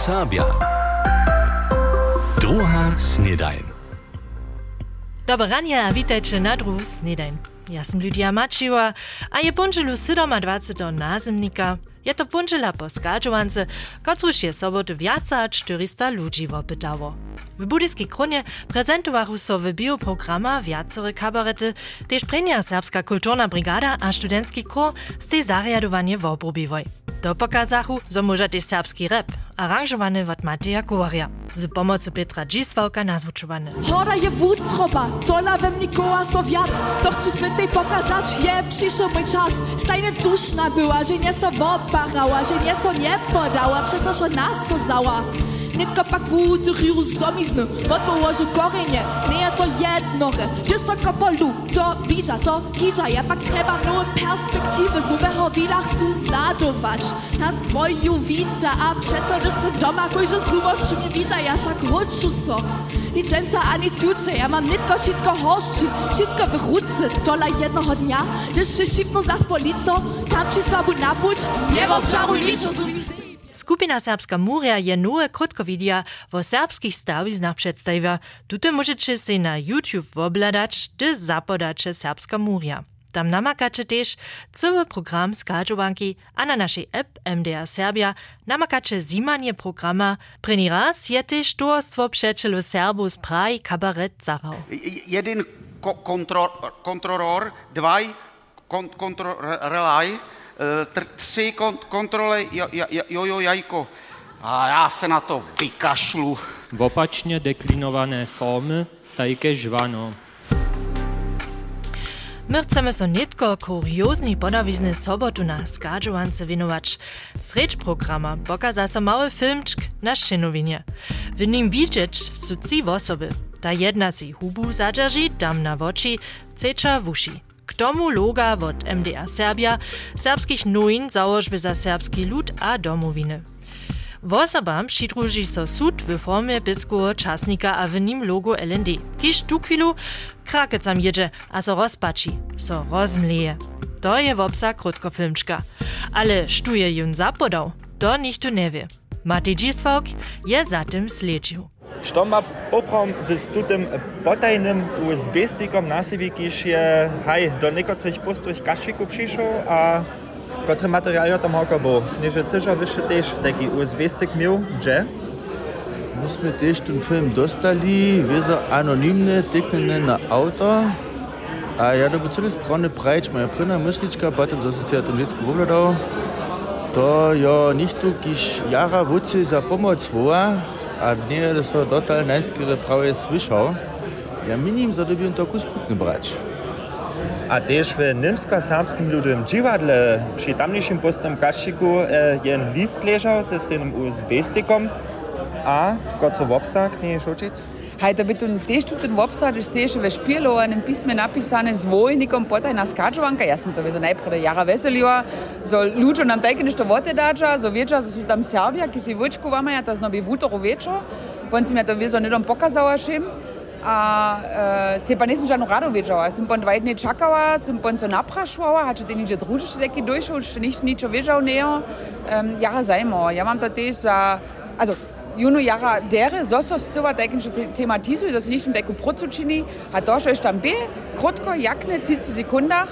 Serbia. Druga snedajn. Dobre witajcie na druhu snedajn. Ja sam Lydia Maciła, a je punčelu 27. nazemnika. Je to punčela po skadžovance, kotruž je sobotu viaca 400 ludzi wopytało. W budyjskiej kronie prezentowały so w bioprograma wiacore kabarety, też prenia serbska kulturna brigada a studencki kor z tej zariadowanie. Do pokazachu, zo może też serbski rap, aranżowany od Mateja Kowaria, z pomocą Petra Dziswałka nazwuczowany. Hora je wódtroba, dola we mnie koła so wiac, to chcę pokazać, je przyszł mój czas. Stajnie duszna była, że nie so oparała, że nie so nie podała, przez to, że nas so zała. Nitko pak wód rýru zdomiznu, vod położył korenie, nie to jednore. Wysoko polu, to widza, to hidza, ja pak treba nowe perspektywy, z nowego wila chcę zladować. Na swoju wita, a przeto do se doma, kojże z lubością ja szak chodźu so. Liczenca ani cuce, ja mam nitko wszystko horszy, wszystko w ruce. Dola jednoho dnia, gdyż się szipną za policą, tam ci sobu napuć, nie w obszaru liczą, Skupina Serbska Muria je nowe krótkowidia o serbskich stawiznach przedstawia. Tutaj możecie się na YouTube obladać, gdy zapodacie Serbska Muria. Tam namakacie też cały program skadżowanki, a na naszej app MDR Serbia namakacie zimanie programa. Preni raz je też towarstwo przyjacielu Serbów z kabaret Zarał. jeden ko- kontro, kontrolor, dwaj kon, kontrolaj, tr- tři kont, kontrole jo, jo, jo, jojo jajko. A já se na to vykašlu. w opacznie deklinowane formy, takie żwano. My chcemy so nitko kurioznej podawizny sobotu na skadżowance winować. Srecz programa pokaza so mały filmczk na szynowinie. W nim widzieć su trzy osoby. Ta jedna si hubu zadrži, tam na oči, ceča w uši. K tomu loga od MDR Serbia, serbskich nowin założby za serbski lud a domowiny. Wosobam přidruži so sud w formie biskuo časnika a w nim logo LND. Kiž tu chwilu krakecam jedzie, a so rozpači, so rozmleje. To je wopsa krótkofilmczka. Ale sztuje jun zapodał, to nikt nie wie. Matej Dziswałk je za tym. Što ma poprom z tutem potajnym USB-stickom na sobie, kiż je haj, do niekotrych pustych kaszików przyszł, a kotry materiał tam hoko był. Knieże Cysza wyszedł też taki USB-stick miał, gdzie? Myśmy też ten film dostali, wieso anonimne, tyknene na auto. A ja to celý správne prajč, moja prvná myslička, potem zase si ja to vždycky vovladal. To jo nichtu, kiž jara vuci za pomoc voła, a to so total najskere prawie słyszał. Ja minim zadobiem to kuskutny brać. A też w niemsko-serbskim ludowym dziwadle przy tamniejszym pustym kasziku e, jen list leżał ze synem USB-stickom, a kotry wopsak, nie šočic? Hej, da bi tu tež tu ten website, že tež v špilovanem pisme napisane z vojnikom potaj na skačovanka. Ja sam sowieso najprej jara veselila, so ľuďo nam také nešto vote dáča, so vieča, so sú tam Serbia, ki si vočku vama, ja to znobi v útoru večer. Pon si mi to viezo nedom pokazala šim. A e, se pa nisem žadno rado wiedziała. Sem pon dva dni čakala, sem pon so naprašovala, a če te niče druže še taki došel, še nič ničo wiedział nejo. Um, jara zajmo. Ja mam to też za... Also, Juno jara dere, zoso scyła takim, że tematizuje, to się nicht taką procučini, a to, że tam by, krótko, jak ne 30 sekundach,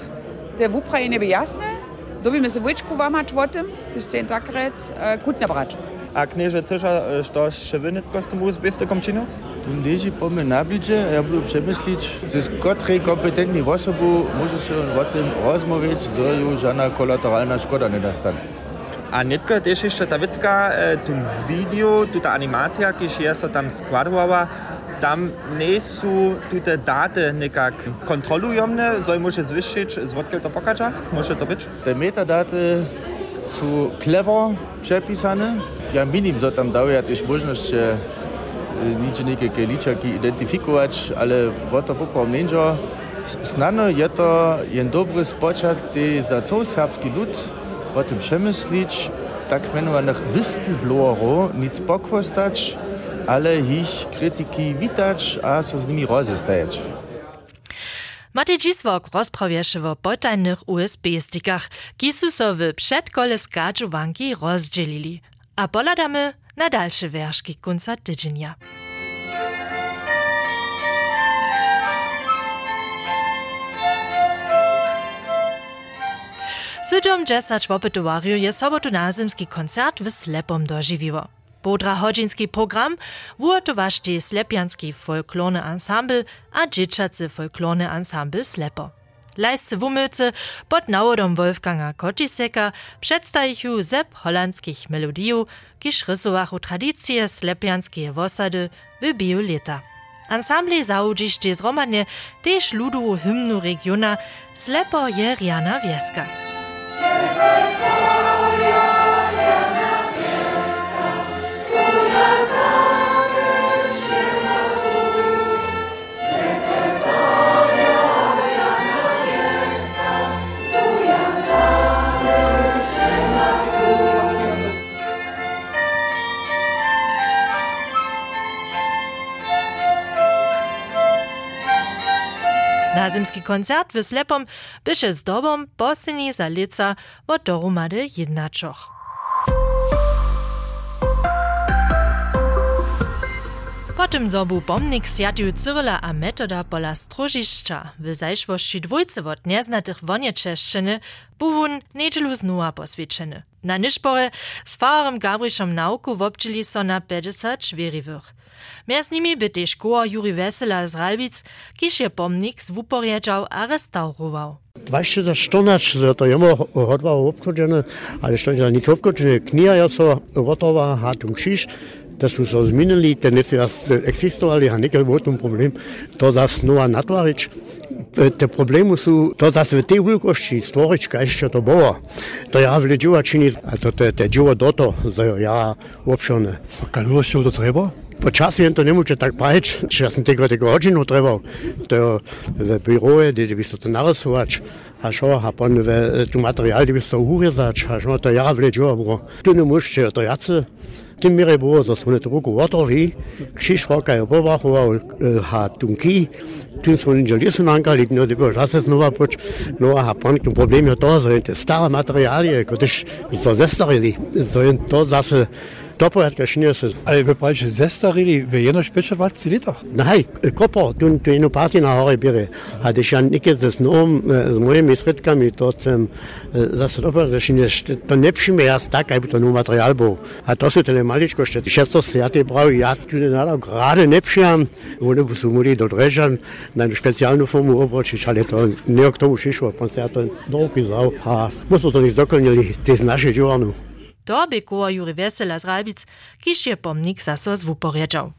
te w Ukrainie by jasne, dobimy się wyczku wamać o tym, to jest ten tak rec, kutne brać. A knieże Cysza, što še vy netko s tym USB-stickom činil? Tu leży po mnie na blidzie, ja budu przemyślić, z której kompetentnej osoby może się o tym rozmawiać, co już żadna kolateralna szkoda nie nastanie. A netko też jeszcze ta wycka, e, tu video, tu ta animacja, je so tam składowała, tam nie są te daty nekak kontrolujomne, so może zwyższyć, z odkiel to pokaża? Może to być? Te metadaty są clever przepisane. Ja minim, że tam daje też możliwość że, e, nicze niekie liczaki identyfikować, ale to poprawnie nie Znano je to jen dobry spoczat, gdy za cały serbski lud o tym przemyślić, tak mianowanych whistleblowerów nic pokwostać, ale ich krytyki witać, a so z nimi rozestajać. Matej Dziswok rozprawieše o potajnych USB-stickach, ki su so w przedkole rozdzielili. a poladamy na dalsze wierszki kunca tydzienia. 70 opytowarju je sobotu nazymski koncert w Slepom dożywiło. Podra hodzinski program wurtowašte Slepianski folklorny ensemble a dzieciacy folklorny ensemble Slepo. Lajscy wumylcy pod nawodom Wolfganga Kotiseka przedstawiają zep holandskich melodijów, kiż rysowachu tradycje slepianskie wosady w biu leta. Ensemble założyście zromadnie też ludową hymnu regiona Slepo je Riana Wieska. Happy birthday! Nazimski koncert w Slepom byše z dobom poslední za lica od jednačoch. Potem zobu pomnik Sjatiju Cyrila a metoda pola strožišća w zajszłości dwójcy od nieznatych wonieczeszczyny buwun niedzielu znowa poswieczeny. Na niszpore z farem Gabriszom nauku wobczyli so na 50 wierivych. Między nimi by też koło Juri Wesela z Ralbic, kiż je pomnik zwuporjedzał a restaurował. 2014 to jemo hodva obchodzene, ale što je nic obchodzene, knjiga je so gotova, hatum krzyż, da su se ozminili, te nisu eksistovali, a nekaj bo tom problem, to da snova natvarič. Te problemu su to da sve te ulikošči stvorič, kaj e, še to bo. To ja vleđuva čini, a to te, te dživo doto, zajo ja uopšte ne. Kaj bilo še do treba? Počasi je to ne moče tako pač, če sem tega tega očinu trebal, to je biroje, gdje bi se to narasovač, a šo, a pon tu materijal, gdje bi se urezač, a šo, to ja vleđuva bro. Tu ne moče, to jace, tym mire było, że są to ruku waterli, krzyż roka je powachował, ha tunki, tu są nie lisu nankali, no to było czas znowu poć, no a pan ten problem je to, że te stare materialie, które to zestarili, że to zase Dopowiadka śniesy. Ale wy palcie zestarili, wy jedno szpicze w 20 litach? Nej, kopo, tu, tu partii na hory bierze. A když ja nikie z nom, z moimi sredkami, to sem zase dopowiadka śniesy, to nie przyjmie ja tak, jakby to no materiál był. A to są tyle maliczko, że ty šesto se ja te brał, ja tu nie nada, gerade nie przyjam, one by są muli do dreżan, na specjalną formu obroczyć, ale to nie k tomu šišlo, pan ja to dopisał, a muszę to nie zdokonili, to jest nasze dziurnu. To by koło Juri Wesela z Ralbic, kiż je pomnik zaso zwuporjedzał.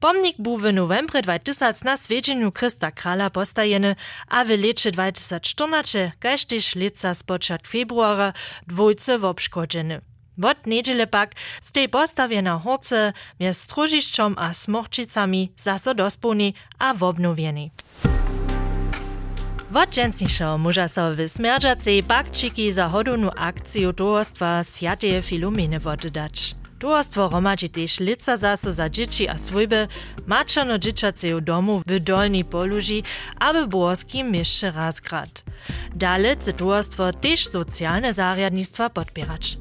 Pomnik był w novembrze 2000 na swiedzieniu Krista Krala postajeny, a w lecie 2014, kaž też leca z początku februara, dwójce wobszkodzeny. Wot niedziele pak z tej postawie na horce między Stružišćom a Smorčicami zaso dosponi a wobnowieni. Wodźensnišo muža so w smerdžacej bakčiki za hodownu akciju towarstwa Sjatej Filomene wodydać. Towarstwo romadzi też lica zaso za dzieci a swojby, maczano dzieciaceju domu w dolni poluži a w borskim mieście Razgrad. Dale chce towarstwo też socjalne zariadnictwa podpierać.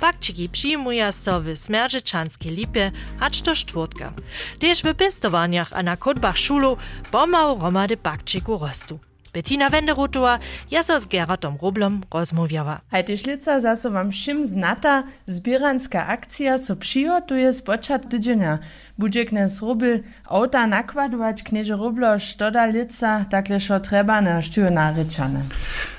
Bakčiki przyjmuja so w smerdżyczanskie lipie, hacz to czwartka. Też w pestowaniach a na kodbach szulu pomału romady bakčiku rostu. Bettina Wenderotowa ja so z Gerardom Roblom rozmawiała. Hajte šlica zaso wam všim znata zbieranska akcja so přihotuje z počat tydzienia. Budže knes Robl auta nakładować knieże Roblo štoda lica, takle šo treba na štiju narečane.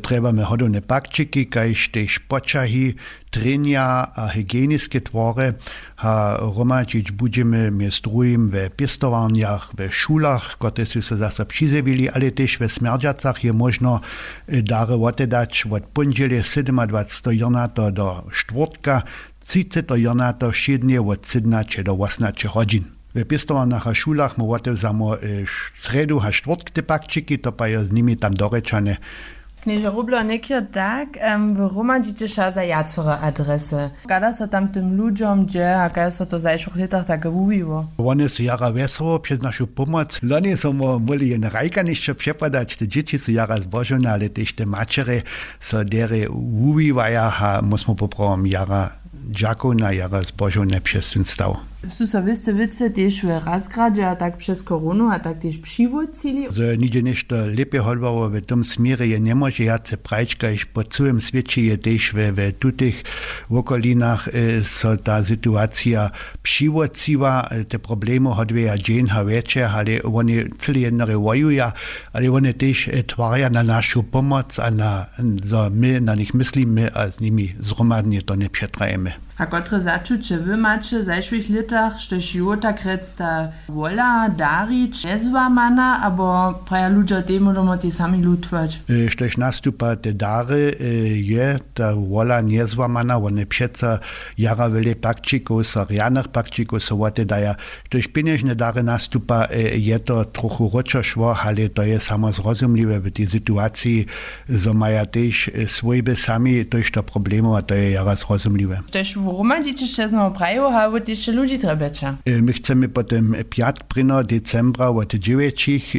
Trebamy hodowne bakčiki, kajž tež počahy, trenia a hygieniske twory, ha romadzić budeme między drugim we pistowarniach, we szulach, które su se zase přizewili, ale też we smerdżacach je można dary otedać od pondzieli 27 jornata do czwartka, 30 jornata siednie od 17 do 18 godzin. W pistowarnach a szulach my otewzamo sredu a czwartk te bakčiki, to pa z nimi tam dorečane Knieże Rublo nekio tak, um, w romadzicie za jacore adresy. Kada so tam tym ludziom dzieje, a kada so to zajszłych latach tak uwiło. One są jara wesoło przez naszą pomoc. Loni są mogli jen rajka jeszcze przepadać, te dzieci są jara zbożone, ale też te macery so dere uwiwaja, a musimy poprawom jara dżaków na jara zbożą neprzestun stał. Sú so viste vice tiež v Razgrade a tak přes koronu a tak tiež přivodcili? Że nigdzie nešto lepiej hodwało w tym smierze je nie może jace prajczka, iż po całym świecie je też w, w tutych okolinach e, so ta sytuacja přivodciła, e, te problemy hodwieja dzień ha wiecie, ale oni cyle jednore wojują, ale oni też e, na naszą pomoc, a na, so my na nich myślimy, a z nimi zromadnie to nie przetrajemy. A kotre začuće wymaće zašłych litach, štež jota krecta wola, darić, jezwa mana, abo praja ludzie temu domo te sami lutwać. E, štež nastupa te dary e, je ta wola njezwa mana, one pšeca jara vele pakčikov, sa rijanah pakčikov, so vote daja. Štež pinežne dary nastupa e, je to trochu ročo švo, ale to je samo zrozumljive v tej situaciji, zo maja tež svojbe sami, to je što problemov, a to je jara zrozumljive. Štež Romantiče še znowu prajo, a od jeszcze ludzi trebecza. My chcemy potem 5 decembra od 9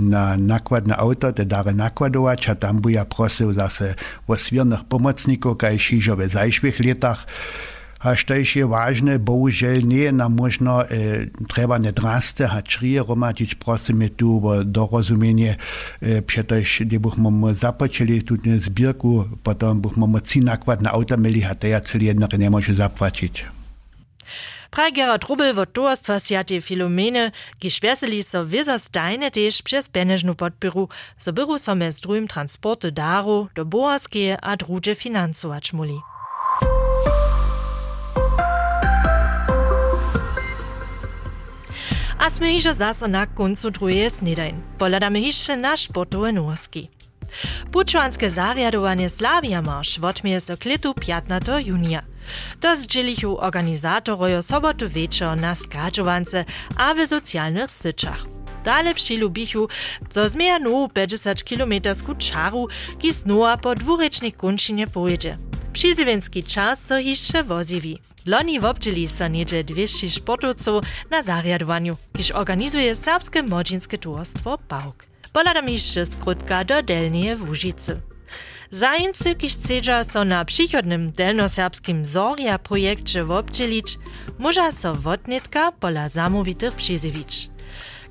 na nakładne auto te dary nakładować, a tam buja prosił zase o swiernych pomocników, kaj šižo w zajszłych latach. A što je ważne, bohužel nie nam možno e, treba ne draste, a črije romatič, prosimy tu o dorozumienie, e, przetoż gdy byśmy zapoczęli tu zbierku, potem byśmy ci nakład na auta mieli, a to ja cel jednak nie może zapłacić. Praj Gerard Rubel wot towarstwa Sjate Filomene geschwärseli so wieso steine tež przez penežnu podpiru, so byru so mes drugim transporte daru do boaskeje a druge financować muli. A sme iže zase na koncu druhej snedajn. Poladame jeszcze na sportowe nowosti. Pučuanske zarjadowanie Slavia Marsz odmieje so klitu 15. junia. To zdzielichu organizatorojo sobotu wieczor na skadżowance a w socjalnych syczach. Dale přilubichu, co zmieja nu 50 km czaru, ki snua po dwurečnej končinie pojedzie. Przyzywienski czas so jeszcze woziwi. Loni wobdzieli so niedzie 200 sportowców na zariadowaniu, kiż organizuje serbskie młodzieńskie towarstwo BAUK. Poladam jeszcze skrótka do Delnie w Łużycy. Zajemcy, kiż chcedza so na przychodnym delnoserbskim Zoria projekcie wobdzielić, może so wotnitka pola zamówitych przyzywić.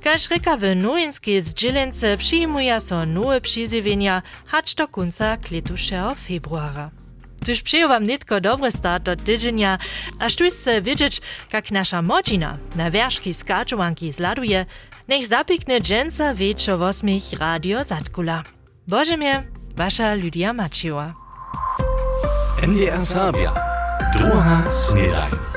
Kaž reka w nowinskiej zdzielence przyjmuje so nowe przyzywienia, hacz do końca kletuszego februara. Tuż przyjął wam nitko dobry start do tydzienia, a sztućce wiedzieć, jak nasza modzina na wierzki skaczovanki zladuje, niech zapikne dżęca wieczo w osmich Radio Zatkula. Boże mnie, wasza Lydia Macieła. NDR Sabia. Druga snedaj.